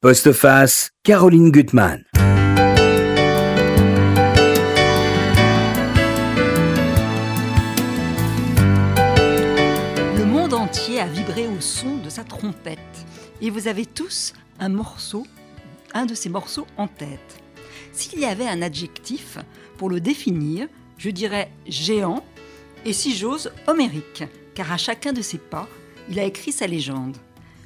Postface, Caroline Gutmann. Le monde entier a vibré au son de sa trompette. Et vous avez tous un morceau, un de ces morceaux en tête. S'il y avait un adjectif pour le définir, je dirais géant et si j'ose, homérique, car à chacun de ses pas, il a écrit sa légende.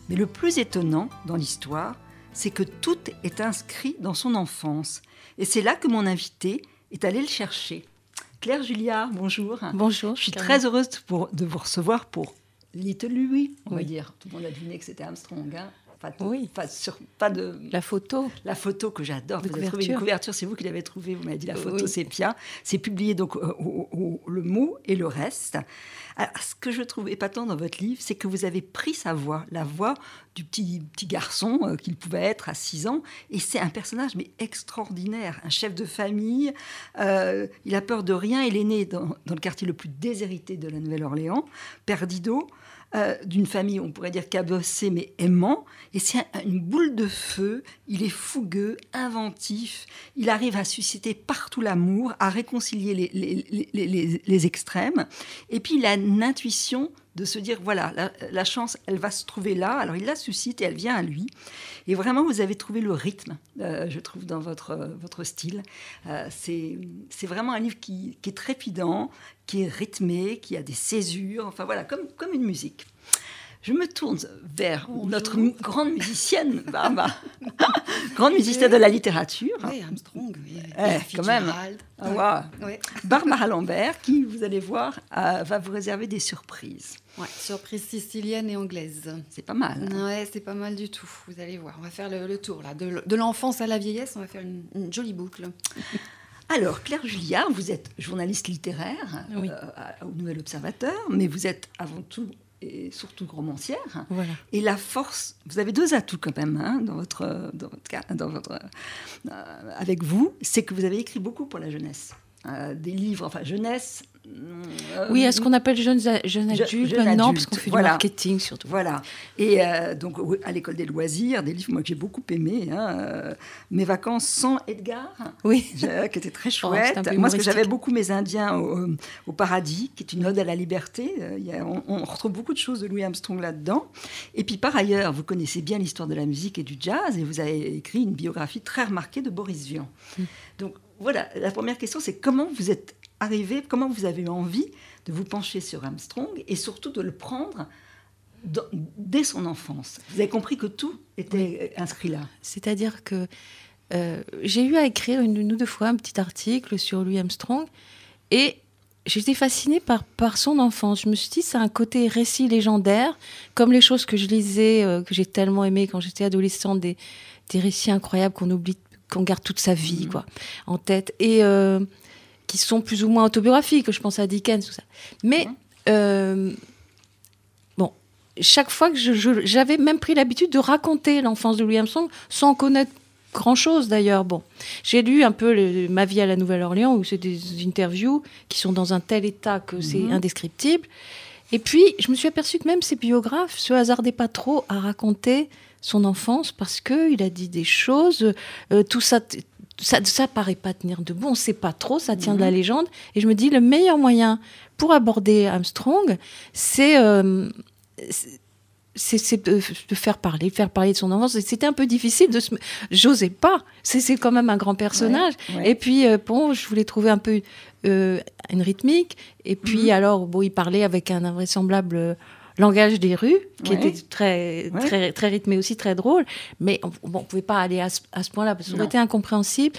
Mais le plus étonnant dans l'histoire, c'est que tout est inscrit dans son enfance. Et c'est là que mon invité est allé le chercher. Claire Juliard, bonjour. Bonjour. Je suis très heureuse de vous recevoir pour Little Louis, on va dire. Tout le monde a deviné que c'était Armstrong. Hein pas, oui. pas, sur, pas de... La photo. La photo que j'adore. Vous avez trouvé une couverture, c'est vous qui l'avez trouvée, vous m'avez dit la photo c'est sépia. C'est publié donc au, le mot et le reste. ce que je trouve épatant dans votre livre, c'est que vous avez pris sa voix, la voix du petit, petit garçon euh, qu'il pouvait être à 6 ans. Et c'est un personnage mais extraordinaire, un chef de famille. Euh, il a peur de rien. Il est né dans, dans le quartier le plus déshérité de la Nouvelle-Orléans, Perdido. Euh, d'une famille, on pourrait dire cabossée, mais aimant. Et c'est une boule de feu. Il est fougueux, inventif. Il arrive à susciter partout l'amour, à réconcilier les, les, les, extrêmes. Et puis, il a une intuition de se dire voilà, la, chance, elle va se trouver là. Alors il la suscite et elle vient à lui. Et vraiment, vous avez trouvé le rythme, euh, je trouve, dans votre, euh, votre style. Euh, c'est vraiment un livre qui, qui, est trépidant, qui est rythmé, qui a des césures, enfin voilà, comme, comme une musique. Je me tourne vers notre grande musicienne, Barbara, grande musicienne de la littérature. Oui, Armstrong, oui. Eh, quand même. Ah, Barbara Lambert, qui, vous allez voir, va vous réserver des surprises. Ouais, surprise sicilienne et anglaise. C'est pas mal. Hein. Ouais, c'est pas mal du tout. Vous allez voir. On va faire le, tour là, de, l'enfance à la vieillesse. On va faire une, jolie boucle. Alors, Claire Juliard, vous êtes journaliste littéraire euh, au Nouvel Observateur, mais vous êtes avant tout et surtout romancière. Voilà. Et la force, vous avez deux atouts quand même hein, dans votre, dans votre, dans votre euh, avec vous, c'est que vous avez écrit beaucoup pour la jeunesse. Euh, des livres, enfin jeunesse, oui, à ce qu'on appelle jeunes, jeunes adultes maintenant, parce qu'on fait du marketing surtout. Voilà. Et euh, donc, à l'école des loisirs, des livres moi, que j'ai beaucoup aimés. Hein, euh, mes vacances sans Edgar, oui. qui était très oh, chouette. moi, parce que j'avais beaucoup mes Indiens au, paradis, qui est une ode à la liberté. Euh, y a, on, retrouve beaucoup de choses de Louis Armstrong là-dedans. Et puis, par ailleurs, vous connaissez bien l'histoire de la musique et du jazz, et vous avez écrit une biographie très remarquée de Boris Vian. Mm. Donc, voilà, la première question, c'est comment vous êtes arrivé, comment vous avez eu envie de vous pencher sur Armstrong et surtout de le prendre dès son enfance. Vous avez compris que tout était inscrit là. C'est-à-dire que euh, j'ai eu à écrire une, ou deux fois un petit article sur Louis Armstrong et j'étais fascinée par, par son enfance. Je me suis dit, c'est un côté récit légendaire, comme les choses que je lisais, euh, que j'ai tellement aimé quand j'étais adolescente, des, des récits incroyables qu'on oublie, qu'on garde toute sa vie, mmh. quoi, en tête. Et euh, qui sont plus ou moins autobiographiques. Je pense à Dickens, tout ça. Mais euh, bon, chaque fois que j'avais même pris l'habitude de raconter l'enfance de Louis Armstrong sans connaître grand chose d'ailleurs. Bon, j'ai lu un peu ma vie à la Nouvelle-Orléans où c'est des interviews qui sont dans un tel état que c'est mhm. indescriptible. Et puis, je me suis aperçue que même ses biographes se hasardaient pas trop à raconter son enfance parce qu'il a dit des choses, euh, tout ça, ça, ça paraît pas tenir debout, on ne sait pas trop, ça tient de la mhm. légende. Et je me dis, le meilleur moyen pour aborder Armstrong, c'est euh, c'est de, faire parler, faire parler de son enfance. C'était un peu difficile de se... J'osais pas. C'est quand même un grand personnage. Et puis, euh, bon, je voulais trouver un peu euh, une rythmique. Et puis, mhm. alors, bon, il parlait avec un invraisemblable langage des rues, qui était très, très, très rythmé aussi, très drôle. Mais on ne pouvait pas aller à ce, point-là, parce que ça aurait été incompréhensible.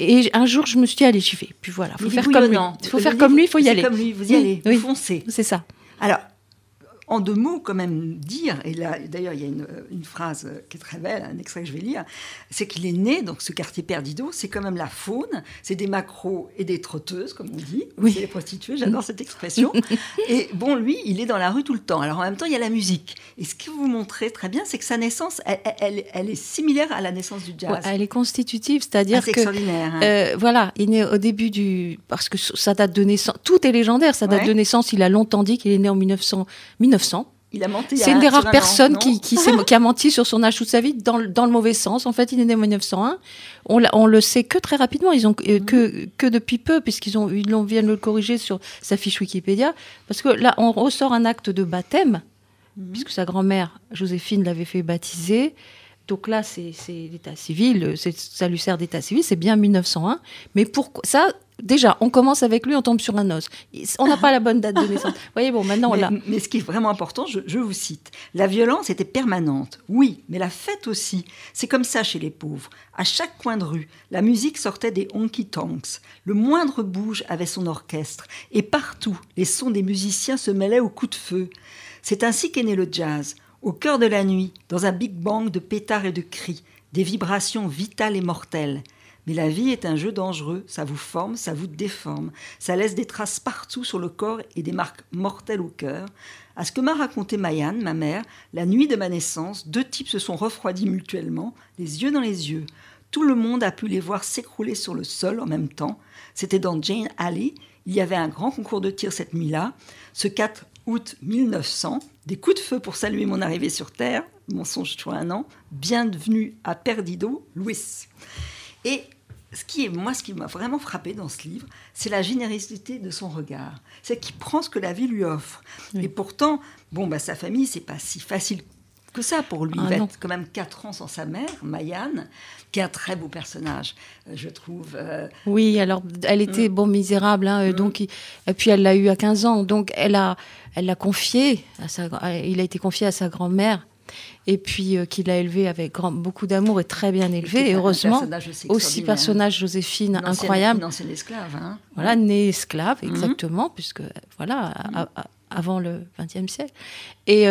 Et un jour, je me suis dit, allez, j'y vais. Puis voilà, il faut faire comme lui. Il faut faire comme lui, il faut y aller. comme lui, vous y allez, vous foncez. C'est ça. Alors, en deux mots, quand même dire, et là, d'ailleurs, il y a une, phrase qui est très belle, un extrait que je vais lire, c'est qu'il est né, donc ce quartier Perdido, c'est quand même la faune, c'est des macros et des trotteuses, comme on dit, oui. c'est les prostituées, j'adore cette expression. et bon, lui, il est dans la rue tout le temps. Alors en même temps, il y a la musique. Et ce que vous montrez très bien, c'est que sa naissance, elle, elle, est similaire à la naissance du jazz. elle est constitutive, c'est-à-dire que. extraordinaire. Hein. Euh, voilà, il est né au début du. Parce que sa date de naissance, tout est légendaire, sa date de naissance, il a longtemps dit qu'il est né en 1900. 1900. Il a menti. C'est une des rares personnes qui, qui, qui, a menti sur son âge toute sa vie dans, dans, le mauvais sens. En fait, il est né en 1901. On, on le sait que très rapidement. Ils ont euh, que, que depuis peu, puisqu'ils ont ils viennent le corriger sur sa fiche Wikipédia, parce que là, on ressort un acte de baptême, mhm. puisque sa grand-mère Joséphine l'avait fait baptiser. Donc là, c'est l'état civil, ça lui sert d'état civil, c'est bien 1901. Mais pour ça, déjà, on commence avec lui, on tombe sur un os. On n'a pas la bonne date de naissance. Vous voyez, bon, maintenant, mais, l'a. Mais ce qui est vraiment important, je, vous cite, la violence était permanente, oui, mais la fête aussi. C'est comme ça chez les pauvres. À chaque coin de rue, la musique sortait des honky-tonks. Le moindre bouge avait son orchestre. Et partout, les sons des musiciens se mêlaient aux coups de feu. C'est ainsi qu'est né le jazz au cœur de la nuit, dans un big bang de pétards et de cris, des vibrations vitales et mortelles. Mais la vie est un jeu dangereux, ça vous forme, ça vous déforme, ça laisse des traces partout sur le corps et des marques mortelles au cœur. À ce que m'a raconté Mayanne, ma mère, la nuit de ma naissance, deux types se sont refroidis mutuellement, les yeux dans les yeux. Tout le monde a pu les voir s'écrouler sur le sol en même temps. C'était dans Jane Alley. Il y avait un grand concours de tir cette nuit-là. Ce 4 août 1900, des coups de feu pour saluer mon arrivée sur Terre, mensonge sur un an, bienvenue à Perdido, Louis. Et ce qui est, moi, ce qui m'a vraiment frappé dans ce livre, c'est la générosité de son regard. C'est qu'il prend ce que la vie lui offre. Et pourtant, bon, bah, sa famille, c'est pas si facile que ça pour lui. Ah, il va être quand même 4 ans sans sa mère, Mayanne, qui est un très beau personnage, euh, je trouve. Euh. Oui, alors elle était, mm. bon, misérable, hein, mm. donc, et puis elle l'a eu à 15 ans, donc elle a, elle l'a confié, à sa, il a été confié à sa grand-mère et puis euh, qu'il a élevé avec grand, beaucoup d'amour et très bien élevé. Et heureusement, aussi personnage Joséphine incroyable. Une ancienne esclave. Hein. Voilà, née esclave, mm-hmm. exactement, puisque voilà, avant le XXe siècle. Et,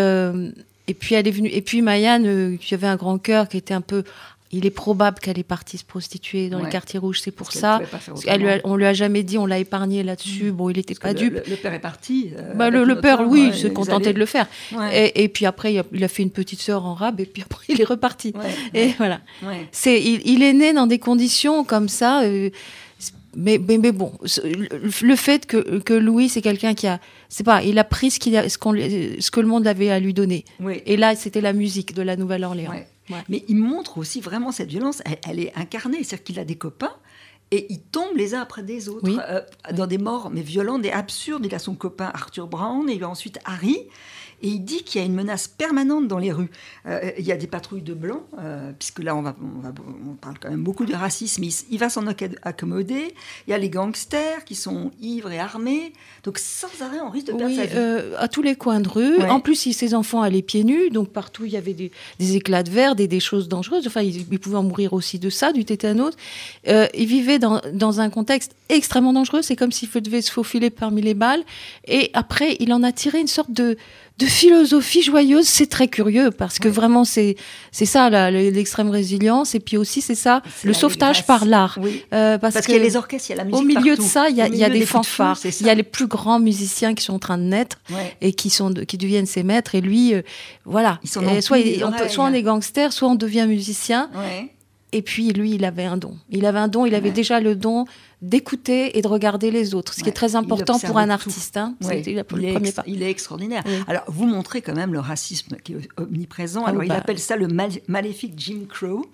et puis elle est venue. Et puis Mayanne, euh, qui avait un grand cœur, qui était un peu. Il est probable qu'elle est partie se prostituer dans les quartiers rouges, c'est pour ça. Elle lui on lui a jamais dit, on l'a épargné là-dessus. Mm. Bon, il était pas dupe. Le, père est parti. Euh, bah, le, père, oui, il s'est contenté de le faire. Et, puis après, il a, fait une petite sœur en rab, et puis après, il est reparti. et voilà. C'est, il, est né dans des conditions comme ça. Euh, mais, mais, bon, le fait que, que Louis, c'est quelqu'un qui a, c'est pas, il a pris ce, qu'il a, ce, qu'on, ce que le monde avait à lui donner. Et là, c'était la musique de la Nouvelle-Orléans. Mais il montre aussi vraiment cette violence, elle, est incarnée, c'est-à-dire qu'il a des copains et ils tombent les uns après des autres euh, dans des morts mais violentes et absurdes. Il a son copain Arthur Brown et il a ensuite Harry. Et il dit qu'il y a une menace permanente dans les rues. Euh, il y a des patrouilles de blancs, euh, puisque là, on, va, on, parle quand même beaucoup de racisme. Il, va s'en accommoder. Il y a les gangsters qui sont ivres et armés. Donc, sans arrêt, on risque de perdre sa vie. Euh, à tous les coins de rue. En plus, ses enfants allaient pieds nus, donc partout, il y avait des, éclats de verre, des, des, choses dangereuses. Enfin, ils, pouvaient en mourir aussi de ça, du tétanos. il vivait dans, dans, un contexte extrêmement dangereux. C'est comme s'il devait se faufiler parmi les balles. Et après, il en a tiré une sorte de de philosophie joyeuse, c'est très curieux parce que vraiment c'est c'est ça l'extrême résilience et puis aussi c'est ça le sauvetage par l'art. Euh, parce, qu'il y a les orchestres, il y a la musique Au milieu de ça, il y a, y a des, fanfares, il y a les plus grands musiciens qui sont en train de naître et qui sont qui deviennent ses maîtres et lui euh, voilà. soit on, soit on est gangster, soit on devient musicien. Et puis lui, il avait un don. Il avait un don, il avait déjà le don d'écouter et de regarder les autres, ce qui est très important pour un artiste. Hein. il, est il, est extraordinaire. Alors, vous montrez quand même le racisme qui est omniprésent. Ah Alors, il bah. appelle ça le maléfique Jim Crow.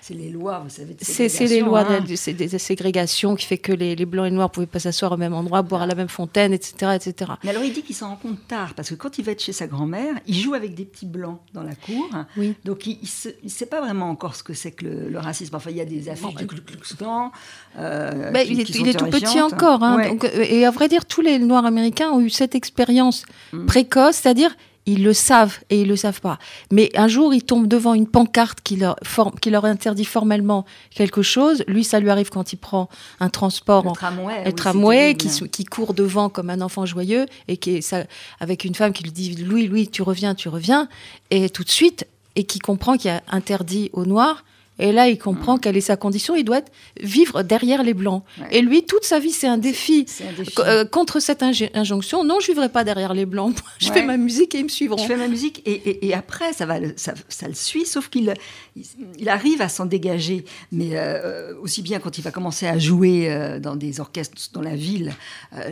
C'est les lois, vous savez, C'est les lois hein. de, des ségrégations qui fait que les, blancs et noirs pouvaient pas s'asseoir au même endroit, boire à la même fontaine, etc. etc. Mais alors, il dit qu'il s'en rend compte tard, parce que quand il va être chez sa grand-mère, il joue avec des petits blancs dans la cour. Oui. Donc, il ne sait pas vraiment encore ce que c'est que le, racisme. Enfin, il y a des affiches du Ku Klux Klan. Euh, il, est, tout petit encore. Hein, et à vrai dire, tous les Noirs américains ont eu cette expérience mm. précoce, c'est-à-dire ils le savent et ils le savent pas. Mais un jour, ils tombent devant une pancarte qui leur, qui leur interdit formellement quelque chose. Lui, ça lui arrive quand il prend un transport, le tramway, un tramway qui, qui, court devant comme un enfant joyeux et qui est ça, avec une femme qui lui dit Louis, Louis, tu reviens, tu reviens, et tout de suite, et qui comprend qu'il y a interdit aux Noirs Et là, il comprend quelle est sa condition. Il doit vivre derrière les blancs. Et lui, toute sa vie, c'est un défi, euh, contre cette injonction. Non, je vivrai pas derrière les blancs. je fais ma musique et ils me suivront. Je fais ma musique et, et, après, ça va, ça, ça, le suit. Sauf qu'il il, arrive à s'en dégager, mais euh, aussi bien quand il va commencer à jouer euh, dans des orchestres dans la ville,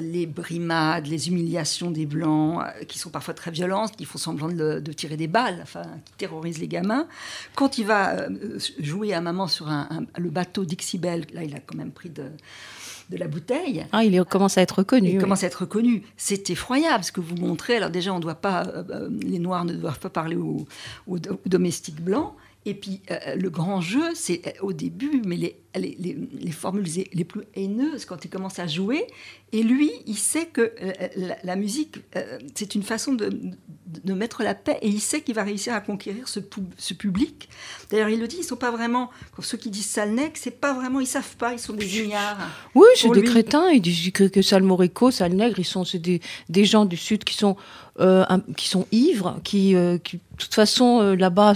les brimades, les humiliations des blancs, qui sont parfois très violentes, qui font semblant de, de, tirer des balles, enfin, qui terrorisent les gamins. Quand il va jouer à maman sur un, le bateau d'Ixibel. Là, il a quand même pris de, de la bouteille. Ah, il commence à être reconnu. Il commence à être reconnu. C'est effroyable ce que vous montrez. Alors déjà, on doit pas, euh, euh, les Noirs ne doivent pas parler aux, aux domestiques blancs. Et puis, euh, le grand jeu, c'est euh, au début, mais les, les, les, formules les plus haineuses quand il commence à jouer. Et lui, il sait que euh, la, musique, c'est une façon de, de, mettre la paix. Et il sait qu'il va réussir à conquérir ce, ce public. D'ailleurs, il le dit, ils sont pas vraiment, ceux qui disent Salnec, c'est pas vraiment, ils savent pas, ils sont des ignares. Oui, c'est des crétins. Ils disent que, que Salmorico, Salnègre, ils sont des, des gens du Sud qui sont euh, qui sont ivres, qui, euh, de toute façon, euh, là-bas,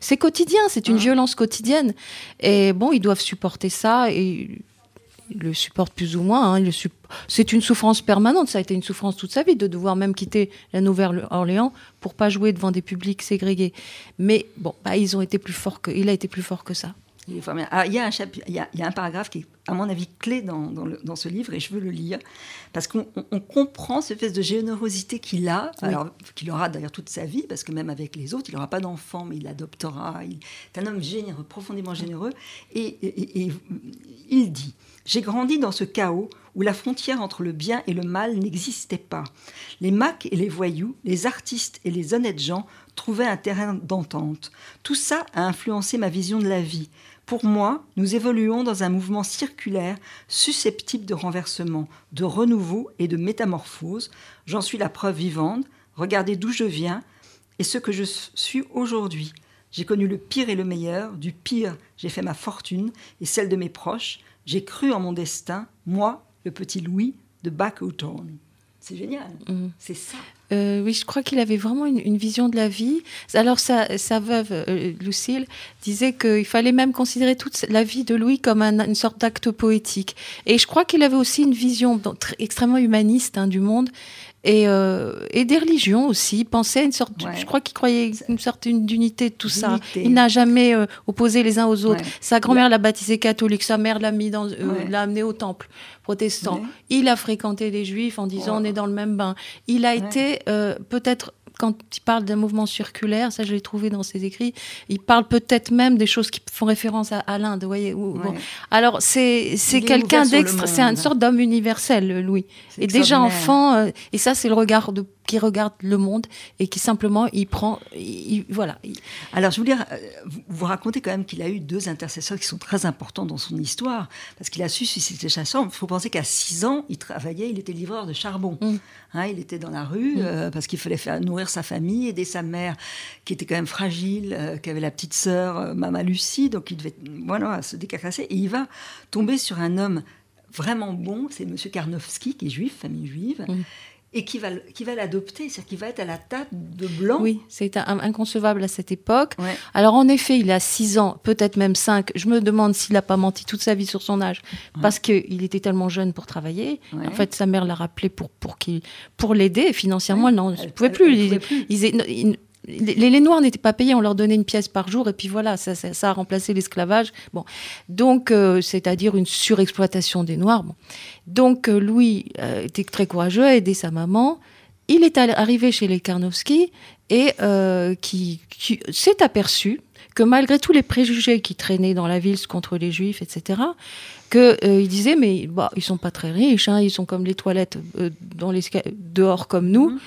c'est quotidien, c'est une ah. violence quotidienne. Et bon, ils doivent supporter ça et ils le supportent plus ou moins. Hein, c'est une souffrance permanente. Ça a été une souffrance toute sa vie de devoir même quitter la Nouvelle-Orléans pour pas jouer devant des publics ségrégés. Mais bon, bah, ils été plus forts que, il a été plus fort que ça. Il, ah, il, y a un il, y a, il y a un paragraphe qui est, à mon avis, clé dans, dans, ce livre, et je veux le lire, parce qu'on comprend cette espèce de générosité qu'il a, alors qu'il aura d'ailleurs toute sa vie, parce que même avec les autres, il n'aura pas d'enfant, mais il l'adoptera. Il est un homme généreux, profondément généreux, et, et il dit J'ai grandi dans ce chaos où la frontière entre le bien et le mal n'existait pas. Les macs et les voyous, les artistes et les honnêtes gens trouvaient un terrain d'entente. Tout ça a influencé ma vision de la vie. Pour moi, nous évoluons dans un mouvement circulaire susceptible de renversement, de renouveau et de métamorphose. J'en suis la preuve vivante. Regardez d'où je viens et ce que je suis aujourd'hui. J'ai connu le pire et le meilleur. Du pire, j'ai fait ma fortune et celle de mes proches. J'ai cru en mon destin, moi, le petit Louis de Backhawthorne. C'est génial. Mm. C'est ça. Euh, oui, je crois qu'il avait vraiment une, vision de la vie. Alors, sa, sa veuve, euh, Lucille, disait qu'il fallait même considérer toute la vie de Louis comme une sorte d'acte poétique. Et je crois qu'il avait aussi une vision extrêmement humaniste hein, du monde et, euh, et, des religions aussi. Il pensait une sorte, je crois qu'il croyait une sorte d'unité de tout ça. Il n'a jamais euh, opposé les uns aux autres. Sa grand-mère l'a baptisé catholique, sa mère l'a mis dans, euh, l'a amené au temple protestant. Il a fréquenté les juifs en disant on est dans le même bain. Il a été peut-être quand il parle d'un mouvement circulaire, ça je l'ai trouvé dans ses écrits, il parle peut-être même des choses qui font référence à, l'Inde, vous voyez. Alors c'est c'est quelqu'un d'extra, c'est une sorte d'homme universel, Louis. Et déjà enfant, euh, et ça c'est le regard de qui regarde le monde et qui simplement il prend, voilà. Alors je voulais euh, vous raconter quand même qu'il a eu deux intercesseurs qui sont très importants dans son histoire parce qu'il a su susciter chasseur. Il faut penser qu'à 6 ans, il travaillait, il était livreur de charbon. Mm. Hein, il était dans la rue mm. euh, parce qu'il fallait faire nourrir sa famille, aider sa mère qui était quand même fragile, euh, qui avait la petite sœur, Mama Lucie, donc il devait voilà se décarcasser. Et il va tomber sur un homme vraiment bon, c'est Monsieur Karnowski qui est juif, famille juive. Et qui va, qui va l'adopter, c'est-à-dire qu'il va être à la table de blanc. Oui, c'est inconcevable à cette époque. Alors en effet, il a 6 ans, peut-être même 5. Je me demande s'il n'a pas menti toute sa vie sur son âge, parce qu'il était tellement jeune pour travailler. En fait, sa mère l'a rappelé pour, pour, pour l'aider financièrement. Elle ne pouvait plus. plus les, Noirs n'étaient pas payés, on leur donnait une pièce par jour et puis voilà, ça, a remplacé l'esclavage. Bon, donc euh, c'est-à-dire une surexploitation des Noirs. Donc euh, Louis euh, était très courageux, a aidé sa maman. Il est arrivé chez les Karnowski et qui, s'est aperçu que malgré tous les préjugés qui traînaient dans la ville contre les Juifs, etc., qu'il il disait mais bah, ils sont pas très riches, hein, ils sont comme les toilettes dans les dehors comme nous.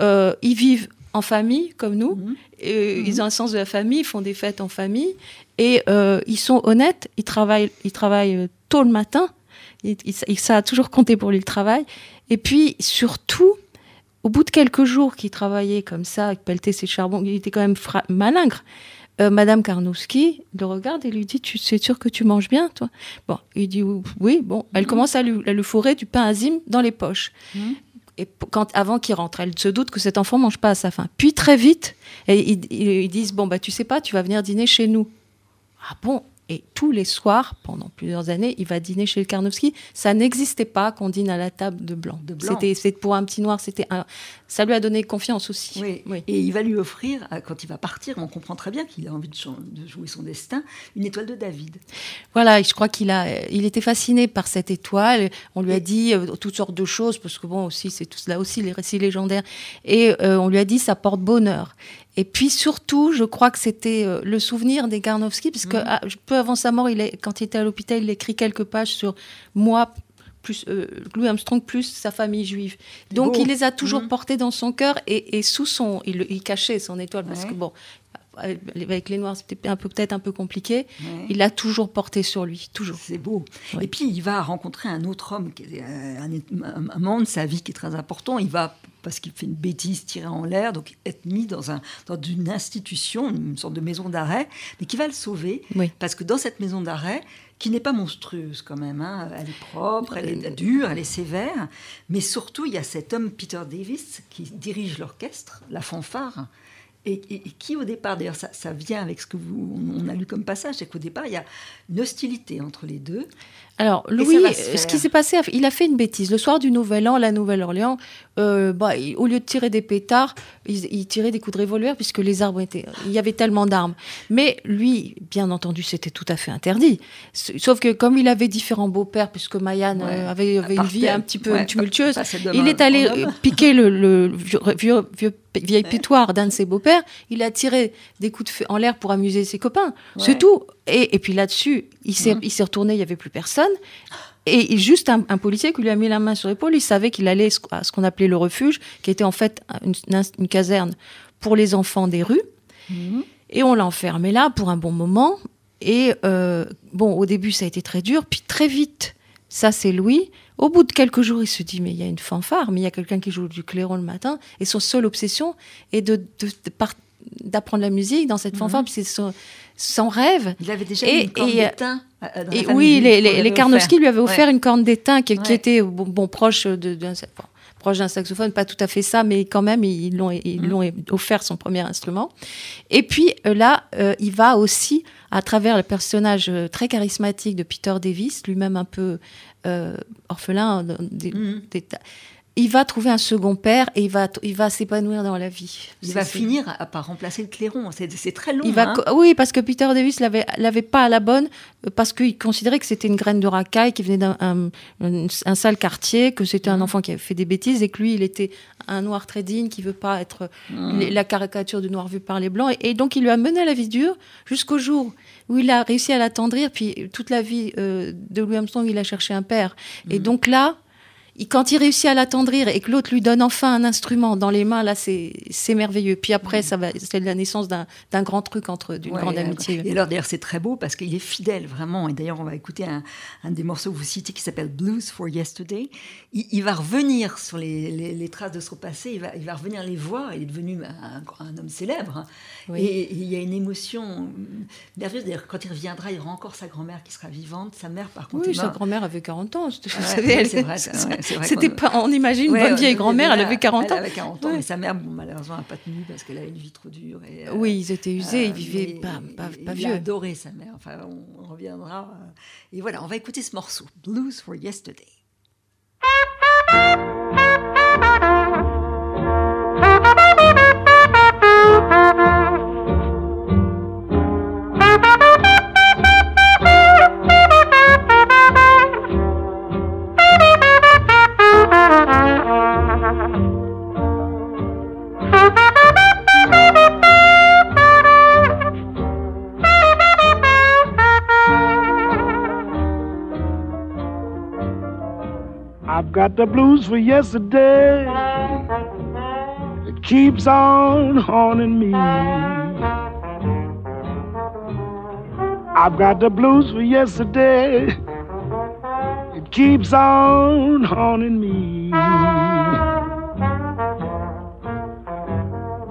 Mmh. ils vivent en famille, comme nous. Mhm. Et, mhm. Ils ont un sens de la famille, ils font des fêtes en famille. Et euh, ils sont honnêtes, ils travaillent, ils travaillent euh, tôt le matin. ça a toujours compté pour lui le travail. Et puis, surtout, au bout de quelques jours qu'il travaillait comme ça, qu'il pelletait ses charbons, il était quand même malingre. Euh, Madame Karnowski le regarde et lui dit Tu sais sûr que tu manges bien, toi? Bon, il dit Oui, bon. Elle mhm. commence à lui, à fourrer du pain azim dans les poches et quand, avant qu'il rentre, elle se doute que cet enfant mange pas à sa faim. Puis très vite, ils, ils, disent bon bah tu sais pas, tu vas venir dîner chez nous. Ah bon? Et tous les soirs, pendant plusieurs années, il va dîner chez le Karnowski. Ça n'existait pas qu'on dîne à la table de blanc. De blanc. C'était, pour un petit noir, c'était ça lui a donné confiance aussi. Oui. Et il va lui offrir, euh, quand il va partir, on comprend très bien qu'il a envie de, jouer son destin, une étoile de David. Voilà, je crois qu'il a, euh, il était fasciné par cette étoile. On lui a dit euh, toutes sortes de choses, parce que bon, aussi, c'est tout là aussi les récits légendaires. Et on lui a dit, ça porte bonheur. Et puis surtout, je crois que c'était euh, le souvenir des Garnowski, parce que mhm. ah, peu avant sa mort, il est, quand il était à l'hôpital, il écrit quelques pages sur moi, plus euh, Louis Armstrong, plus sa famille juive. Donc il les a toujours mhm. portés dans son cœur et, sous son, il, il, cachait son étoile, parce que bon, avec les Noirs, c'était un peu peut-être un peu compliqué. Il l'a toujours porté sur lui, toujours. C'est beau. Et puis il va rencontrer un autre homme, euh, un, un, moment de sa vie qui est très important. Il va parce qu'il fait une bêtise tirée en l'air, donc être mis dans, un, dans une institution, une sorte de maison d'arrêt, mais qui va le sauver, parce que dans cette maison d'arrêt, qui n'est pas monstrueuse quand même, hein, elle est propre, elle est dure, elle est sévère, mais surtout il y a cet homme Peter Davis qui dirige l'orchestre, la fanfare, et, qui au départ, d'ailleurs ça, ça, vient avec ce que vous, on a lu comme passage, c'est qu'au départ il y a une hostilité entre les deux. Alors Louis, ce qui s'est passé, il a fait une bêtise. Le soir du Nouvel An, la Nouvelle-Orléans, euh, bah, au lieu de tirer des pétards, il, tirait des coups de revolver puisque les arbres étaient, il y avait tellement d'armes. Mais lui, bien entendu, c'était tout à fait interdit. Sauf que comme il avait différents beaux-pères, puisque Mayan euh, avait, une vie un petit peu tumultueuse, il est allé piquer le, vieux, vieil pétoire d'un de ses beaux-pères. Il a tiré des coups de feu en l'air pour amuser ses copains. C'est tout. Et, puis là-dessus, il s'est retourné, il n'y avait plus personne. Et, juste un, policier qui lui a mis la main sur l'épaule, il savait qu'il allait à ce qu'on appelait le refuge, qui était en fait une, caserne pour les enfants des rues. Mhm. Et on l'a enfermé là pour un bon moment. Et euh, bon, au début, ça a été très dur. Puis très vite, ça c'est Louis. Au bout de quelques jours, il se dit, mais il y a une fanfare, mais il y a quelqu'un qui joue du clairon le matin. Et son seule obsession est de, d'apprendre la musique dans cette mhm. fanfare, puis c'est son, rêve. Il avait déjà et, une corne d'étain. Et, oui, les, les, Karnowski lui avaient offert une corne d'étain qui, était bon, proche de, proche d'un saxophone, pas tout à fait ça, mais quand même, ils l'ont ils mhm. l'ont offert son premier instrument. Et puis euh, là, euh, il va aussi, à travers le personnage euh, très charismatique de Peter Davis, lui-même un peu orphelin, des, il va trouver un second père et il va, il va s'épanouir dans la vie. Il va finir par remplacer le clairon. C'est très long. Il va, hein. oui, parce que Peter Davis l'avait, l'avait pas à la bonne, parce qu'il considérait que c'était une graine de racaille qui venait d'un un, sale quartier, que c'était un mhm. enfant qui avait fait des bêtises et que lui, il était un noir très digne qui veut pas être mhm. la caricature du noir vu par les blancs. Et, donc, il lui a mené à la vie dure jusqu'au jour où il a réussi à l'attendrir. Puis toute la vie euh, de Louis Armstrong, il a cherché un père. Et mhm. donc là, quand il réussit à l'attendrir et que l'autre lui donne enfin un instrument dans les mains, là, c'est merveilleux. Puis après, ça va, c'est la naissance d'un grand truc entre d'une grande amitié. Et alors, d'ailleurs, c'est très beau parce qu'il est fidèle, vraiment. Et d'ailleurs, on va écouter un, des morceaux que vous citez qui s'appelle Blues for Yesterday. Il, va revenir sur les, traces de son passé, il va, il va revenir les voir. Il est devenu un, homme célèbre. Et, il y a une émotion merveilleuse. D'ailleurs, quand il reviendra, il y aura encore sa grand-mère qui sera vivante. Sa mère, par contre. Oui, sa grand-mère avait 40 ans. Vous savez, c'est vrai. C'était pas, on imagine une bonne vieille grand-mère, elle avait 40 ans. Elle avait 40 ans, mais sa mère, bon, malheureusement, n'a pas tenu parce qu'elle avait une vie trop dure. Et, euh, oui, ils étaient usés, ils euh, vivaient pas, pas, pas vieux. Il a adoré sa mère. Enfin, on, reviendra. Euh, et voilà, on va écouter ce morceau, Blues for Yesterday. Got the blues for yesterday. It keeps on haunting me. I've got the blues for yesterday. It keeps on haunting me.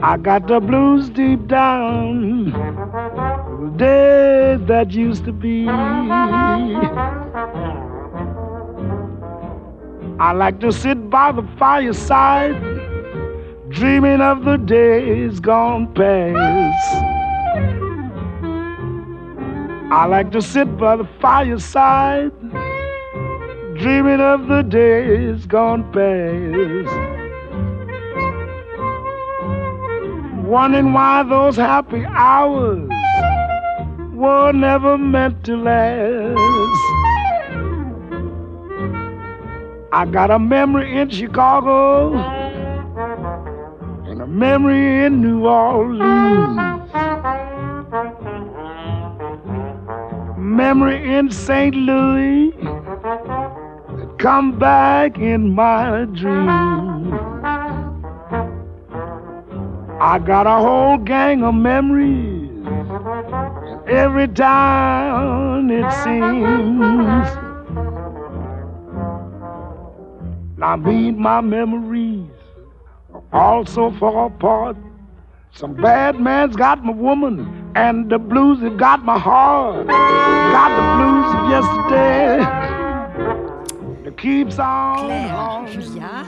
I got the blues deep down, the days that used to be. I like to sit by the fireside, dreaming of the days gone past. I like to sit by the fireside, dreaming of the days gone past. Wondering why those happy hours were never meant to last. I got a memory in Chicago and a memory in New Orleans. Memory in St. Louis that come back in my dreams. I got a whole gang of memories every time it seems. Now me and my memories also fall apart. Some bad man's got my woman, and the blues have got my heart. Got the blues of yesterday. That keeps on. Claire Julliard,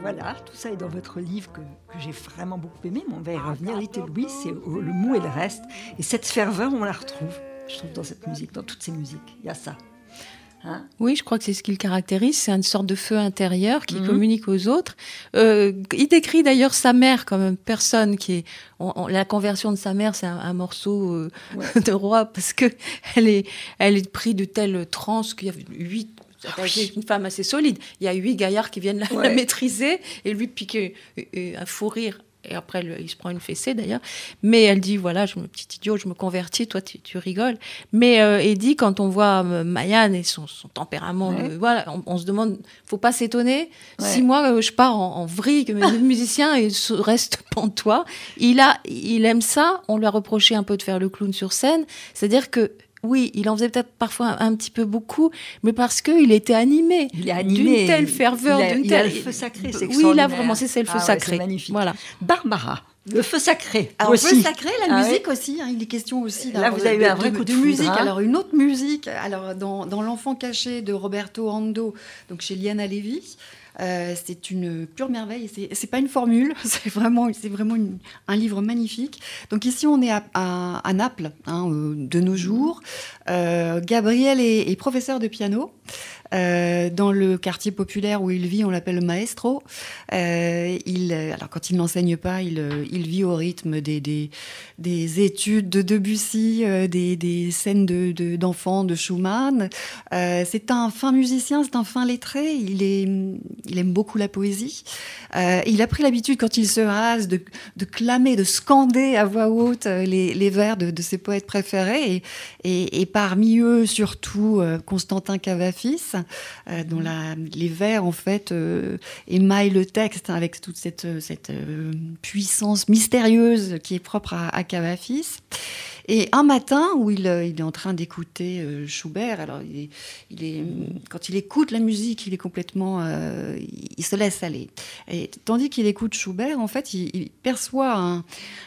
voilà, tout ça est dans votre livre que, que j'ai vraiment beaucoup aimé, mais on va y revenir. Little Louis, c'est le mou et le reste. Et cette ferveur, on la retrouve, je trouve, dans cette musique, dans toutes ces musiques. Il y a ça. Hein? Oui, je crois que c'est ce qui le caractérise. C'est une sorte de feu intérieur qui mhm. communique aux autres. Euh, il décrit d'ailleurs sa mère comme une personne qui est. la conversion de sa mère, c'est un, morceau euh, de roi parce que elle est, elle est prise de telle transe qu'il y a huit ah une femme assez solide. Il y a huit gaillards qui viennent la, maîtriser et lui piquer euh, un fou rire et après il se prend une fessée d'ailleurs. Mais elle dit voilà, je me petit idiot, je me convertis, toi tu, rigoles. Mais euh, dit quand on voit euh, Mayan et son, tempérament, voilà, on, se demande, faut pas s'étonner. Si moi euh, je pars en, vrille, que mes musiciens et reste pantois, il a, il aime ça. On lui a reproché un peu de faire le clown sur scène, c'est-à-dire que oui, il en faisait peut-être parfois un, petit peu beaucoup, mais parce qu'il était animé. Il est animé. D'une telle ferveur, d'une telle. Il a le feu sacré, c'est Oui, là vraiment, c'est le feu ah sacré. magnifique. Voilà. Barbara. Le feu sacré. Alors, le feu sacré, la ah musique aussi. Hein, il est question aussi. Là, vous avez eu un vrai coup de, musique. Hein. Alors, une autre musique. Alors, dans, dans L'Enfant caché de Roberto Ando, donc chez Liana Levy. Euh, c'est une pure merveille. C'est pas une formule, c'est vraiment, c'est vraiment un livre magnifique. Donc ici, on est à, Naples hein, euh, de nos jours. Euh, Gabriel est, professeur de piano. Euh, dans le quartier populaire où il vit, on l'appelle maestro. Euh, il, alors quand il n'enseigne pas, il, vit au rythme des, des, des études de Debussy, euh, des, scènes d'enfants de, Schumann. Euh, c'est un fin musicien, c'est un fin lettré. Il, aime beaucoup la poésie. Euh, il a pris l'habitude, quand il se rase, de, clamer, de scander à voix haute les, vers de, ses poètes préférés. Et parmi eux, surtout Constantin Cavafis, euh, dont les vers en fait euh, émaillent le texte avec toute cette, euh, puissance mystérieuse qui est propre à, Cavafis. Et un matin où il, est en train d'écouter Schubert, alors il est, quand il écoute la musique, il est complètement, il, se laisse aller. Et tandis qu'il écoute Schubert, en fait, il, perçoit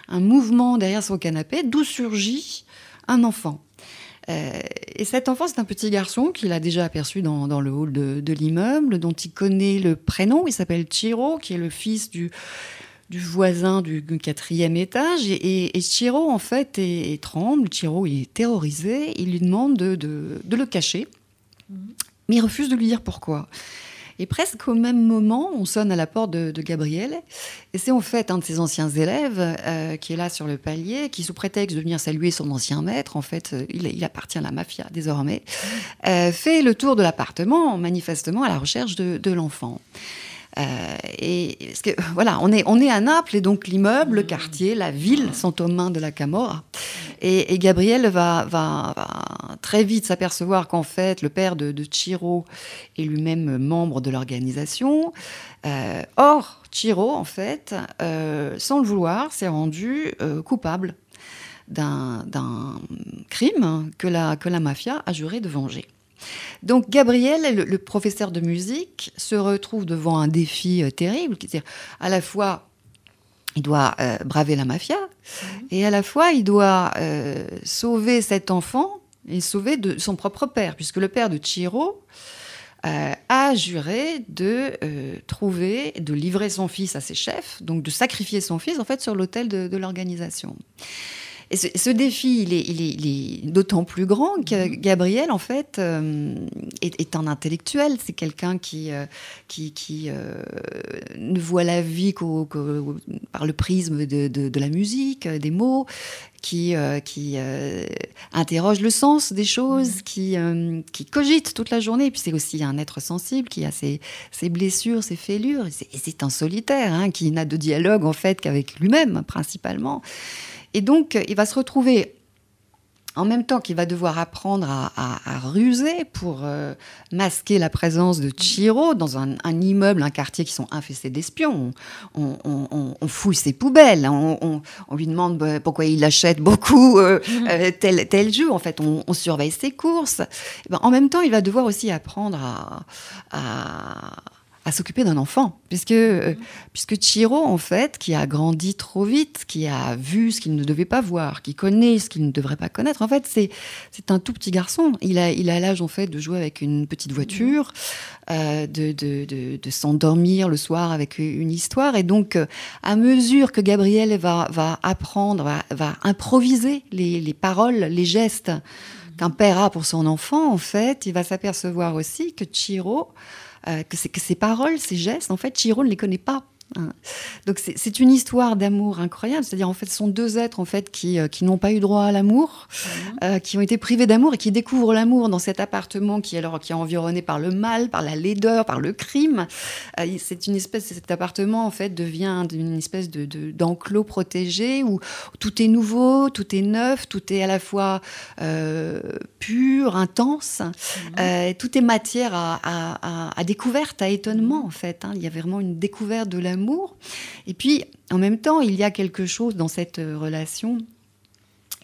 un, mouvement derrière son canapé, d'où surgit un enfant. Euh, et cet enfant, c'est un petit garçon qu'il a déjà aperçu dans, dans le hall de, de l'immeuble, dont il connaît le prénom. Il s'appelle Chiro, qui est le fils du, du voisin du quatrième étage. Et, et, Chiro, en fait, est, tremble. Chiro, il est terrorisé. Il lui demande de, de, de le cacher. Mhm. Mais il refuse de lui dire pourquoi. Et presque au même moment, on sonne à la porte de, Gabriel. Et c'est en fait un de ses anciens élèves euh, qui est là sur le palier, qui sous prétexte de venir saluer son ancien maître, en fait, euh, il, appartient à la mafia désormais, euh, fait le tour de l'appartement, manifestement à la recherche de l'enfant. Et parce que, voilà, on est, on est à Naples et donc l'immeuble, le quartier, la ville sont aux mains de la Camorra. Et, Gabriel va, va, très vite s'apercevoir qu'en fait, le père de, de Chiro est lui-même membre de l'organisation. Euh, or, Chiro, en fait, euh, sans le vouloir, s'est rendu coupable d'un crime que la, que la mafia a juré de venger. Donc Gabriel, le, professeur de musique, se retrouve devant un défi euh, terrible, qui est à la fois il doit euh, braver la mafia mhm. et à la fois il doit euh, sauver cet enfant et sauver de son propre père, puisque le père de Chiro a juré de trouver, de livrer son fils à ses chefs, donc de sacrifier son fils en fait sur l'autel de l'organisation. Et ce, défi, il est, il est, d'autant plus grand que Gabriel, en fait, euh, est, un intellectuel. C'est quelqu'un qui, euh, qui, qui euh, ne voit la vie qu'au, par le prisme de, de, la musique, des mots, qui, qui interroge le sens des choses, qui, qui cogite toute la journée. Et puis c'est aussi un être sensible qui a ses, ses blessures, ses fêlures. Et c'est, un solitaire hein, qui n'a de dialogue en fait qu'avec lui-même principalement. Et donc, il va se retrouver en même temps qu'il va devoir apprendre à, ruser pour euh, masquer la présence de Chiro dans un, immeuble, un quartier qui sont infestés d'espions. On, fouille ses poubelles, on, lui demande bah, pourquoi il achète beaucoup euh, euh, tel, tel jeu. En fait, on, surveille ses courses. Ben, en même temps, il va devoir aussi apprendre à à s'occuper d'un enfant, puisque, euh, puisque Chiro, en fait, qui a grandi trop vite, qui a vu ce qu'il ne devait pas voir, qui connaît ce qu'il ne devrait pas connaître, en fait, c'est, c'est un tout petit garçon. Il a, il a l'âge, en fait, de jouer avec une petite voiture, euh, de, de, de, s'endormir le soir avec une histoire. Et donc, euh, à mesure que Gabriel va, va apprendre, va, va improviser les, les paroles, les gestes qu'un père a pour son enfant, en fait, il va s'apercevoir aussi que Chiro euh, que, que ces paroles, ces gestes, en fait, Chiro ne les connaît pas. Hein. Donc c'est une histoire d'amour incroyable, c'est-à-dire en fait ce sont deux êtres en fait qui, euh, qui n'ont pas eu droit à l'amour, euh, qui ont été privés d'amour et qui découvrent l'amour dans cet appartement qui alors qui est environné par le mal, par la laideur, par le crime. Euh, c'est une espèce cet appartement en fait devient une espèce de d'enclos protégé où tout est nouveau, tout est neuf, tout est à la fois pur, intense, tout est matière à, à, à, découverte, à étonnement en fait. Hein. Il y a vraiment une découverte de l'amour et puis, en même temps, il y a quelque chose dans cette relation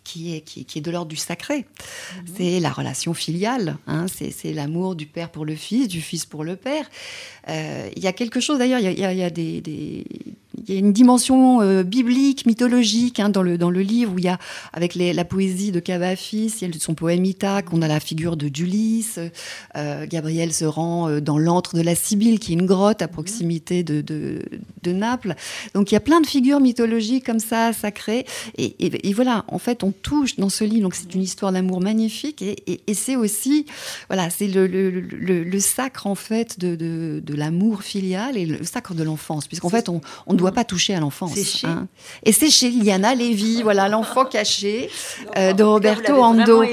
qui est, qui, est de l'ordre du sacré. Mhm. C'est la relation filiale, hein. c'est l'amour du père pour le fils, du fils pour le père. Euh, il y a quelque chose, d'ailleurs, il y a, des, il y a une dimension euh, biblique, mythologique hein, dans, le, dans le livre où il y a, avec la poésie de Cavafis, il y a son poème Ithaque, on a la figure de d'Ulysse. Euh, Gabriel se rend euh, dans l'antre de la Sibylle, qui est une grotte à proximité de, de, Naples. Donc il y a plein de figures mythologiques comme ça, sacrées. Et, et, voilà, en fait, on touche dans ce livre. Donc c'est une histoire d'amour magnifique. Et, et c'est aussi, voilà, c'est le, le, le, sacre, en fait, de, de, l'amour filial et le sacre de l'enfance. Puisqu'en fait, on, on doit pas toucher à l'enfance. Hein. Et c'est chez Liana Lévy, voilà, L'enfant caché euh, de Roberto Ando.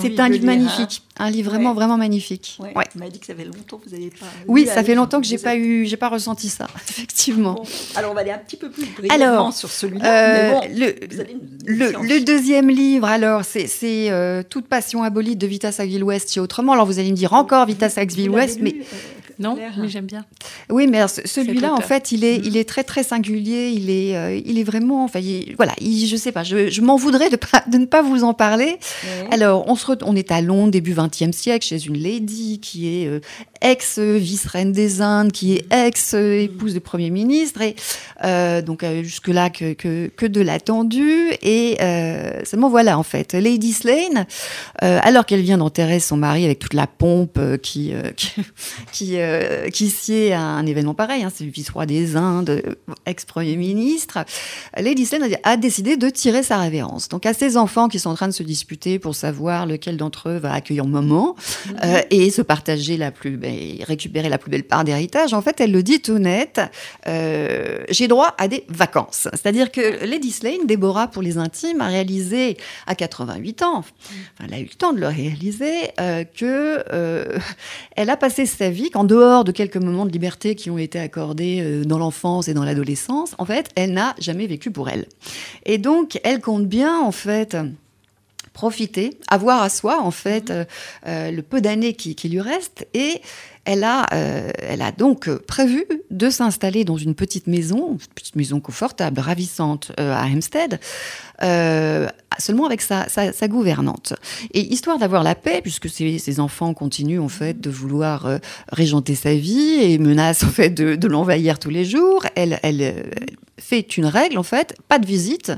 C'est un livre magnifique, un livre vraiment, vraiment magnifique. Ouais. M'as dit que ça fait longtemps que vous n'avez pas. Oui, ça fait longtemps que j'ai pas eu, j'ai pas ressenti ça, effectivement. Alors on va aller un petit peu plus brièvement sur celui-là. Euh, le, le, deuxième livre, alors, c'est euh, Toute passion abolie de Vita Sackville West chez Autrement. Alors vous allez me dire encore Vita Sackville West, mais. Non, mais j'aime bien. Oui, mais celui-là, en fait, il est, mm. il est très, très singulier. Il est, euh, il est vraiment. Enfin, voilà, je sais pas, je, m'en voudrais de, pas, de ne pas vous en parler. Alors, on, se on est à Londres, début XXe siècle, chez une lady qui est euh, ex-vice-reine des Indes, qui est ex-épouse du Premier ministre. Et euh, donc, jusque-là, que, que, que, de l'attendu. Et seulement, voilà, en fait, Lady Slane, alors qu'elle vient d'enterrer son mari avec toute la pompe qui, qui euh, qui sied à un événement pareil, hein, c'est le vice-roi des Indes, ex-premier ministre, Lady Slane a, décidé de tirer sa révérence. Donc à ses enfants qui sont en train de se disputer pour savoir lequel d'entre eux va accueillir maman mhm. euh, et se partager la plus, ben, récupérer la plus belle part d'héritage, en fait elle le dit tout net, euh, j'ai droit à des vacances. C'est-à-dire que Lady Slane, Déborah pour les intimes, a réalisé à 88 ans, elle a eu le temps de le réaliser, que elle a passé sa vie, qu'en dehors de quelques moments de liberté qui ont été accordés euh, dans l'enfance et dans l'adolescence, en fait, elle n'a jamais vécu pour elle. Et donc, elle compte bien, en fait, profiter, avoir à soi, en fait, euh, euh, le peu d'années qui, lui reste et elle a, elle a donc prévu de s'installer dans une petite maison, une petite maison confortable, ravissante à Hampstead, seulement avec sa, gouvernante. Et histoire d'avoir la paix, puisque ses, enfants continuent en fait de vouloir euh, régenter sa vie et menacent en fait de, l'envahir tous les jours, elle, elle, euh, fait une règle en fait, pas de visite,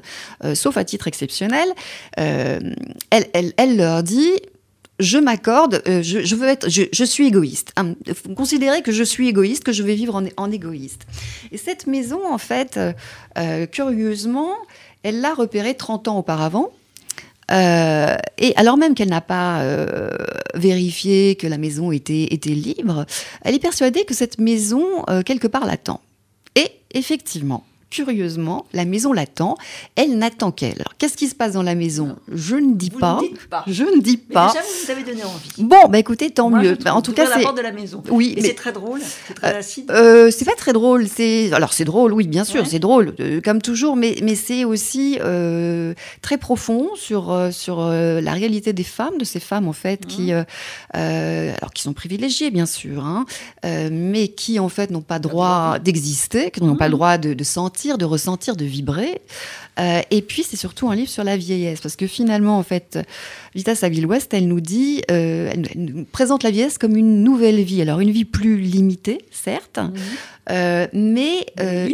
euh, sauf à titre exceptionnel. elle, elle, elle leur dit je m'accorde, je, veux être, je, suis égoïste. Hein, considérez que je suis égoïste, que je vais vivre en, en égoïste. Et cette maison, en fait, curieusement, Elle l'a repéré 30 ans auparavant. Euh, et alors même qu'elle n'a pas euh, vérifié que la maison était, était libre, elle est persuadée que cette maison, euh, quelque part, l'attend. Et effectivement, curieusement, la maison l'attend. Elle n'attend qu'elle. Alors, qu'est-ce qui se passe dans la maison? Je ne dis Vous pas. ne pas. Je ne dis Mais pas. déjà, vous nous avez donné envie. Bon, bah écoutez, tant Moi, mieux. Bah, en tout cas, c'est. porte de la maison. Oui, mais- c'est très drôle, c'est très acide. Euh, c'est pas très drôle. C'est alors c'est drôle, oui, bien sûr, Ouais. c'est drôle, euh, comme toujours, mais mais c'est aussi euh, très profond sur euh, sur euh, la réalité des femmes, de ces femmes en fait Mmh. qui euh, euh, alors qui sont privilégiées bien sûr, hein, euh, mais qui en fait n'ont pas droit d'exister, qui n'ont pas le Mmh. droit de, de sentir, de ressentir, de vibrer. Euh, et puis c'est surtout un livre sur la vieillesse, parce que finalement en fait, Vita Saville West, elle nous dit, euh, elle, nous présente la vieillesse comme une nouvelle vie. Alors une vie plus limitée, certes, Mhm. euh, mais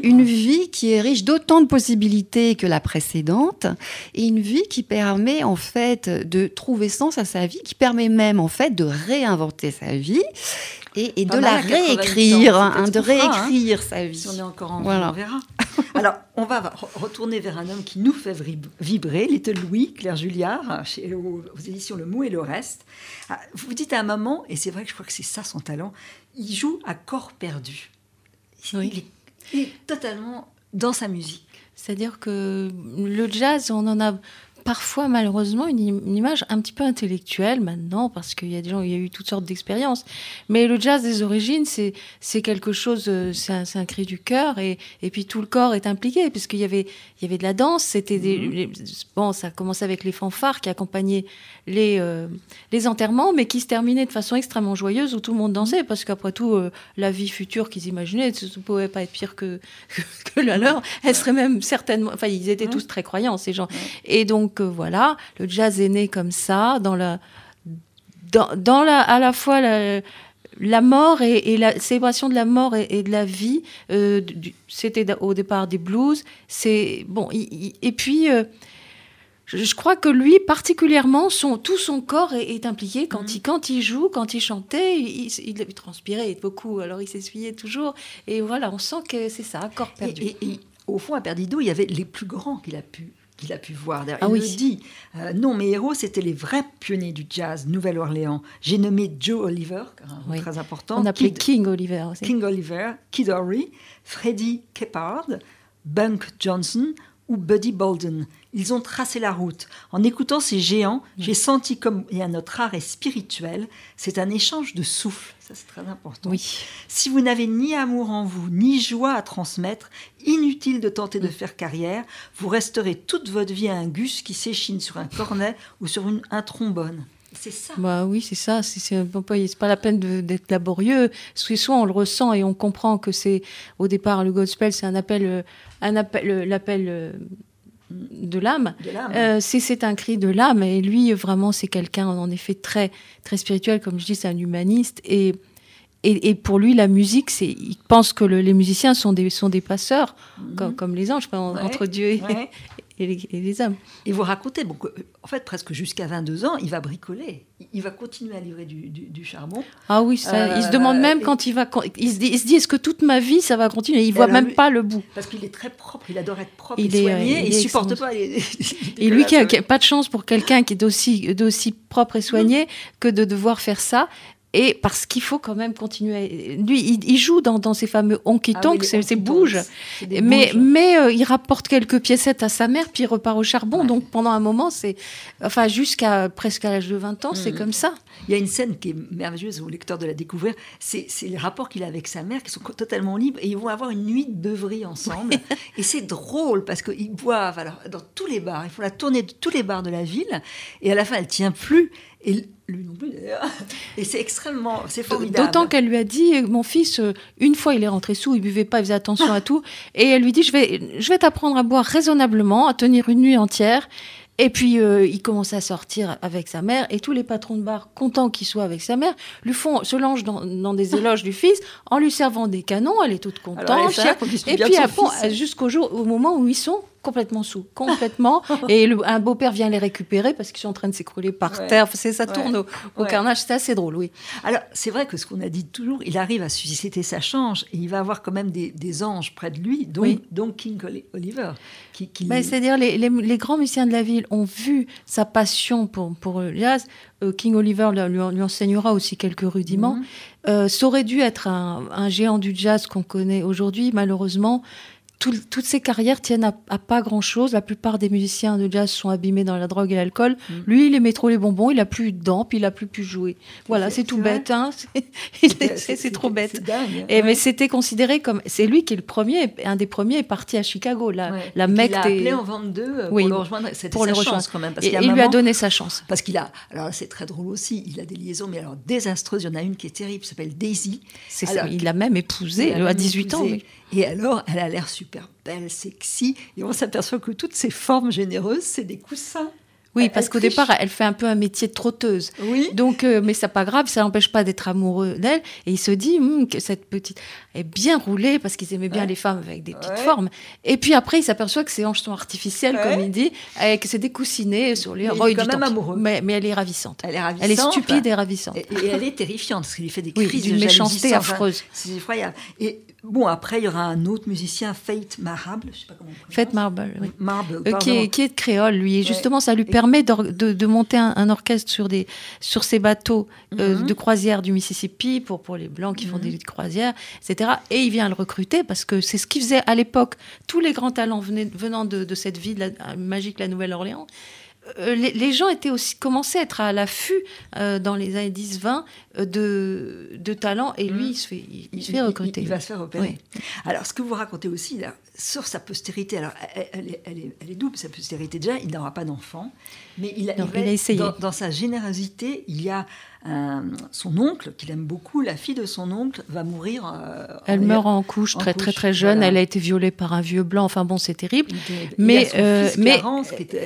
une vie qui est riche d'autant de possibilités que la précédente, et une vie qui permet en fait de trouver sens à sa vie, qui permet même en fait de réinventer sa vie et, de la à 88 ans, réécrire, hein, de hein. réécrire sa vie. Si on est encore en vie, Voilà. on verra. Alors, on va re- retourner vers un homme qui nous fait vib- vibrer, Little Louis, Claire Julliard, chez, aux, aux éditions Le Mot et le Reste. Ah, Vous dites à un moment, et c'est vrai que je crois que c'est ça son talent, il joue à corps perdu. Oui. Il, est, il est totalement dans sa musique. C'est-à-dire que le jazz, on en a parfois malheureusement une, im- une image un petit peu intellectuelle maintenant, parce qu'il y a des gens, il y a eu toutes sortes d'expériences. Mais le jazz des origines, c'est c'est quelque chose, euh, c'est un, cri du cœur, et, et puis tout le corps est impliqué, puisqu'il y avait, il y avait de la danse, c'était des, les- bon, ça commençait avec les fanfares qui accompagnaient les, euh, les enterrements, mais qui se terminaient de façon extrêmement joyeuse, où tout le monde dansait, parce qu'après tout, euh, la vie future qu'ils imaginaient, ne pouvait pas être pire que, que, que la leur. Elle serait même certainement. Enfin, ils étaient Ouais. tous très croyants, ces gens. Et donc, euh, voilà, le jazz est né comme ça, dans la. Dans, dans la, à la fois la, la mort et, et la célébration de la mort et, et de la vie. euh, C'était au départ des blues. C'est bon. et puis. euh, je, je crois que lui, particulièrement, son, tout son corps est, est impliqué quand, il, quand il joue, quand il chantait, il, il- il transpirait beaucoup, alors il s'essuyait toujours. Et voilà, on sent que c'est ça, un corps Et, perdu. et- et au fond, à Perdido, il y avait les plus grands qu'il a pu qu'il a pu voir. Ah il oui. le dit. Euh, non, mes héros, c'était les vrais pionniers du jazz, Nouvelle-Orléans. J'ai nommé Joe Oliver, Oui. très important. on appelait Kid- King Oliver aussi. King Oliver, Kid Ory, Freddie Keppard, Bunk Johnson ou Buddy Bolden. Ils ont tracé la route. En écoutant ces géants, j'ai senti comme et un notre art est spirituel. C'est un échange de souffle. Ça, c'est très important. Oui. Si vous n'avez ni amour en vous, ni joie à transmettre, inutile de tenter de faire carrière. Vous resterez toute votre vie un gus qui s'échine sur un cornet ou sur une, un trombone. C'est ça. Bah oui, c'est ça. C'est pas, la peine d'être laborieux. Soit soit on le ressent et on comprend que c'est au départ le gospel, c'est un appel, euh, un appel, euh, l'appel euh, de l'âme. Euh, c'est un cri de l'âme et lui vraiment c'est quelqu'un en effet très très spirituel comme je dis c'est un humaniste et et, et pour lui la musique c'est il pense que le- les musiciens sont des sont des passeurs comme, comme les anges Ouais, entre Dieu et, ouais. Et les, et les hommes. Et vous racontez, bon, que, en fait, presque jusqu'à 22 ans, il va bricoler. Il- va continuer à livrer du, du- du charbon. Ah oui, ça, il se Euh, demande même et- quand il va. il, se dit, il se dit, est-ce que toute ma vie ça va continuer? Il Et voit alors, même lui- pas le bout. Parce qu'il est très propre, il adore être propre Il est, soigné. euh, il il supporte excellent. pas. Et lui qui a, qui a pas de chance pour quelqu'un qui est d'aussi propre et soigné que de devoir faire ça. Et parce qu'il faut quand même continuer. Lui, il, il joue dans, dans ces fameux honky Ah oui, tonk, c'est bouge. Mais, mais euh, il rapporte quelques piécettes à sa mère, puis il repart au charbon. Ouais. Donc pendant un moment, c'est. Enfin, jusqu'à presque à l'âge de 20 ans, c'est Mhm. comme ça. Il y a une scène qui est merveilleuse au lecteur de la découvrir. C'est les rapports qu'il a avec sa mère qui sont totalement libres et ils vont avoir une nuit de beuverie ensemble. et c'est drôle parce qu'ils boivent alors, dans tous les bars. Ils font la tournée de tous les bars de la ville et à la fin, elle tient plus. Et lui non plus d'ailleurs. Et c'est extrêmement. C'est formidable. D'autant qu'elle lui a dit, mon fils, euh, une fois il est rentré sous, il buvait pas, il faisait attention à tout, et elle lui dit, je vais, je vais t'apprendre à boire raisonnablement, à tenir une nuit entière. Et puis euh, il commence à sortir avec sa mère, et tous les patrons de bar, contents qu'il soit avec sa mère, lui font se langent dans, dans des éloges du fils en lui servant des canons. Elle est toute contente. Alors, elle est fière hein. Et puis après, fils. jusqu'au jour, au moment où ils sont complètement sous, complètement. et un beau-père vient les récupérer parce qu'ils sont en train de s'écrouler par terre. C'est ça tourne au, carnage. C'est assez drôle, oui. Alors c'est vrai que ce qu'on a dit toujours, il arrive à susciter sa change et il va avoir quand même des, anges près de lui, donc, King Oliver. Qui, ben, C'est-à-dire les, les, grands musiciens de la ville ont vu sa passion pour, pour le jazz. Euh, King Oliver lui, enseignera aussi quelques rudiments. Mhm. Euh, ça aurait dû être un, un géant du jazz qu'on connaît aujourd'hui. Malheureusement, toutes ces carrières tiennent à, pas grand-chose. La plupart des musiciens de jazz sont abîmés dans la drogue et l'alcool. Mm. Lui, il aimait trop les bonbons, il a plus de dents, puis il a plus pu jouer. Voilà, c'est tout bête. Hein c'est trop bête. et, Mais c'était considéré comme... C'est lui qui est le premier, un des premiers est parti à Chicago. La, la mec Il a appelé en 22 euh, pour le rejoindre. C'était sa chance quand même. Parce et, il lui a donné sa chance. Parce qu'il a... Alors c'est très drôle aussi, il a des liaisons, mais alors désastreuses. Il y en a une qui est terrible, qui s'appelle Daisy. il l'a même épousée à 18 ans. Oui. Et alors, elle a l'air super belle, sexy. Et on s'aperçoit que toutes ces formes généreuses, c'est des coussins. Oui, parce qu'au départ, elle fait un peu un métier de trotteuse. Oui. Donc, euh, mais c'est pas grave, ça n'empêche pas d'être amoureux d'elle. Et il se dit hum, que cette petite est bien roulée parce qu'ils aimaient bien les femmes avec des petites formes. Et puis après, il s'aperçoit que ses hanches sont artificielles, comme il dit, et que c'est découssiné sur les rois du même amoureux. Mais, mais, elle est ravissante. Elle est ravissante. Elle est stupide et ravissante. Et, elle est terrifiante parce qu'il lui fait des crises d'une méchanceté affreuse. C'est effroyable. Et Bon, après, il y aura un autre musicien, Fate Marable, je sais pas comment on Fate Marble, oui. Marble euh, qui, est, qui, est, de créole, lui. Et justement, ça lui permet de, de, monter un, orchestre sur, des, sur ces bateaux euh, mhm. de croisière du Mississippi, pour, pour les Blancs qui font mhm. des croisières, etc. Et il vient le recruter parce que c'est ce qu'il faisait à l'époque. Tous les grands talents venant de, de cette ville magique, la Nouvelle-Orléans, euh, les, gens étaient aussi commençaient à être à l'affût euh, dans les années 10-20 euh, de, de talents et lui, mm. il se fait, il, se fait recruter. Il, va se faire opérer. Alors, ce que vous racontez aussi là, sur sa postérité, alors elle, est, elle, est, double, sa postérité. Déjà, il n'aura pas d'enfant, mais il, a, essayé. Dans, sa générosité, il y a son oncle, qu'il aime beaucoup, la fille de son oncle, va mourir. elle meurt en couche très très très jeune. Elle a été violée par un vieux blanc. Enfin bon, c'est terrible. mais mais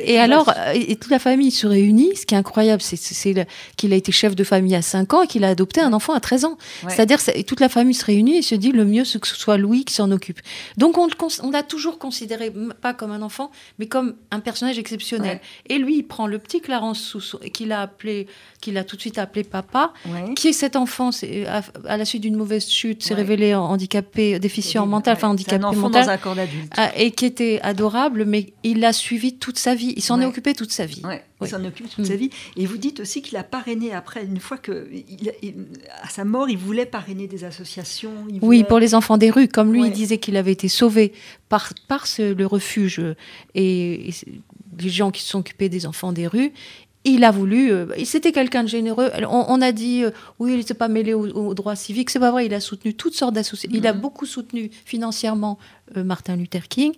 et alors et toute la famille se réunit. Ce qui est incroyable, c'est qu'il a été chef de famille à 5 ans et qu'il a adopté un enfant à 13 ans. C'est-à-dire toute la famille se réunit et se dit le mieux, c'est que ce soit Louis qui s'en occupe. Donc on, on l'a toujours considéré pas comme un enfant, mais comme un personnage exceptionnel. Et lui, il prend le petit Clarence qu'il a appelé, qu'il a tout de suite appelé papa, qui est cet enfant, à, à la suite d'une mauvaise chute, s'est révélé handicapé, déficient mental, enfin handicapé un mental, dans un corps d'adulte, ah, et qui était adorable, mais il l'a suivi toute sa vie. Il s'en est occupé toute sa vie. il s'en occupe toute sa mm. vie. Et vous dites aussi qu'il a parrainé après, une fois que, à sa mort, il voulait parrainer des associations. Oui, pour les enfants des rues. Comme lui, il disait qu'il avait été sauvé par, par le refuge et, les gens qui se sont occupés des enfants des rues. Il a voulu, euh, c'était quelqu'un de généreux. On, a dit, euh, oui, il ne s'est pas mêlé aux, droits civiques. C'est pas vrai, il a soutenu toutes sortes d'associations. Il a mm-hmm. beaucoup soutenu financièrement euh, Martin Luther King.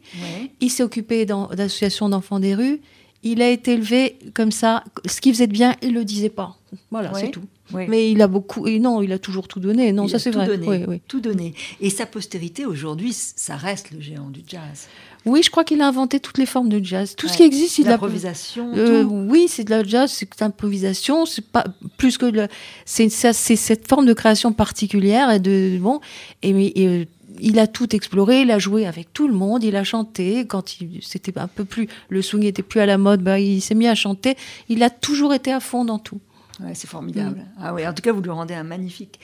Il s'est occupé d'associations d'enfants des rues il a été élevé comme ça. Ce qu'il faisait de bien, il le disait pas. Voilà, c'est tout. Mais il a beaucoup. Et non, il a toujours tout donné. Non, ça c'est vrai. Donné, Tout donné. Et sa postérité aujourd'hui, ça reste le géant du jazz. Oui, je crois qu'il a inventé toutes les formes de jazz. Tout ce qui existe, c'est de l'improvisation. Euh, oui, c'est de la jazz, c'est l'improvisation. C'est pas plus que c'est c'est cette forme de création particulière et de bon. Et, mais, et, il a tout exploré, il a joué avec tout le monde, il a chanté. Quand c'était un peu plus, le swing était plus à la mode, bah, il s'est mis à chanter. Il a toujours été à fond dans tout. Ouais, c'est formidable. Ah ouais, en tout cas, vous lui rendez un magnifique,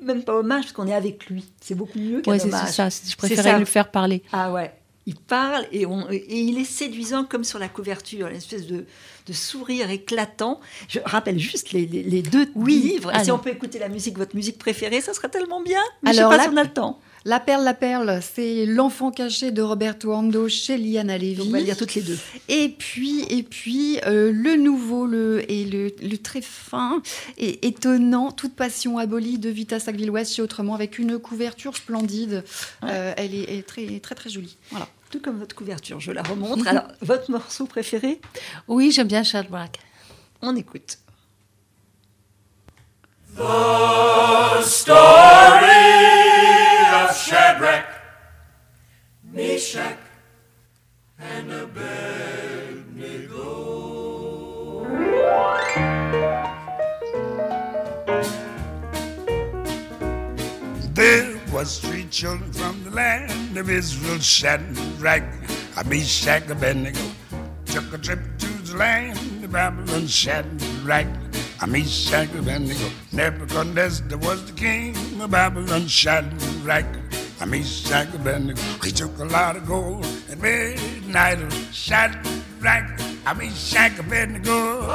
même pas hommage, parce qu'on est avec lui. C'est beaucoup mieux qu'un ouais, hommage. c'est ça. Je préférais le faire parler. Ah ouais. Il parle et, il est séduisant comme sur la couverture, une espèce de, de sourire éclatant. Je rappelle juste les, les, deux livres. Et si on peut écouter la musique, votre musique préférée, ça serait tellement bien. Mais Alors, je sais pas si on a le temps. La perle, la perle, c'est L'enfant caché de Roberto Ando chez Liana Levy. on va lire toutes les deux. Et puis, et puis euh, le nouveau le, et le, très fin et étonnant, Toute passion abolie de Vita Sackville-West chez Autrement, avec une couverture splendide. Euh, elle, est, très, très, très jolie. Voilà. Tout comme votre couverture, je la remontre. Alors, votre morceau préféré? Oui, j'aime bien Charles. On écoute. The story of Shadrach, Meshach, and Abednego. Three children from the land of Israel, Shadrach, Meshach, Abednego took a trip to the land of Babylon, Shadrach, Meshach, Abednego. Nebuchadnezzar was the king of Babylon, Shadrach, Meshach, Abednego. He took a lot of gold and midnight of Shadrach, Meshach, Abednego.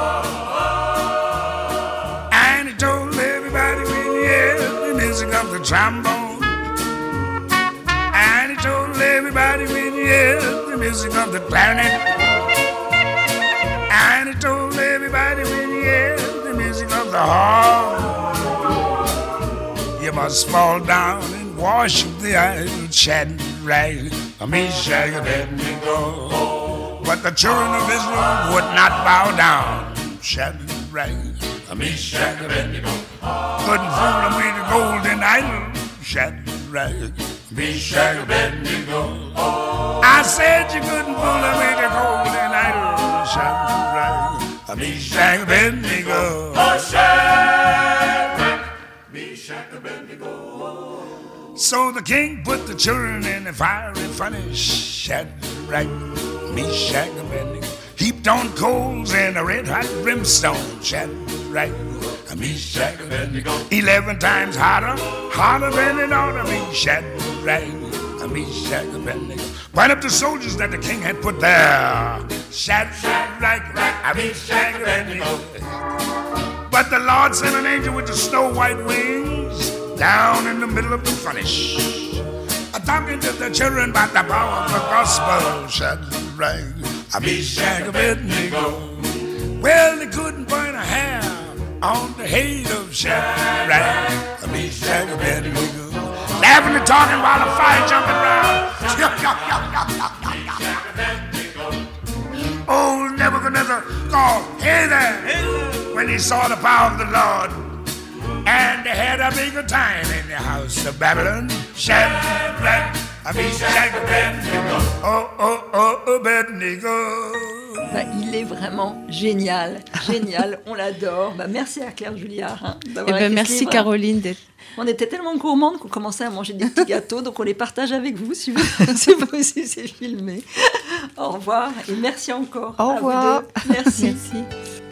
And he told everybody when he heard the music of the trombone. And told everybody when he heard the music of the clarinet. And he told everybody when he heard the music of the harp. You must fall down and worship the idol Shadrach, Meshach, Abednego. But the children of Israel would not bow down. Shadrach, Meshach, Abednego. Couldn't fool them with the golden idol. Shadrach, Meshach, Abednego. I said you couldn't fool them with the golden idol. Shadrach, Meshach, Abednego. So the king put the children in the fiery furnace, Shadrach, Meshach, Abednego. Heaped on coals and a red hot brimstone, Shadrach, Meshach, Abednego. Eleven times hotter, hotter than it ought to be, Shadrach, Meshach, Abednego. Went up the soldiers that the king had put there, Shadrach, Meshach, Abednego. But the Lord sent an angel with the snow white wings down in the middle of the furnace. Talking to the children about the power of the gospel. Shadrach, Meshach, Abednego. Well, they couldn't burn on the head of Shadrach, Meshach, and Abednego. Laughing and talking while the fire jumping around. Old oh, Nebuchadnezzar called, hey there, when he saw the power of the Lord. And they had a bigger time in the house of Babylon. Shadrach, Meshach, and Abednego. Oh, oh, oh, Abednego. Bah, il est vraiment génial, génial, on l'adore. Bah, merci à Claire Julliard hein, Eh d'avoir ben, merci livre. Caroline On était tellement gourmandes qu'on commençait à manger des petits gâteaux, donc on les partage avec vous si vous, si vous- si c'est filmé. Au revoir et merci encore. Au à vous revoir. deux. Merci. Merci.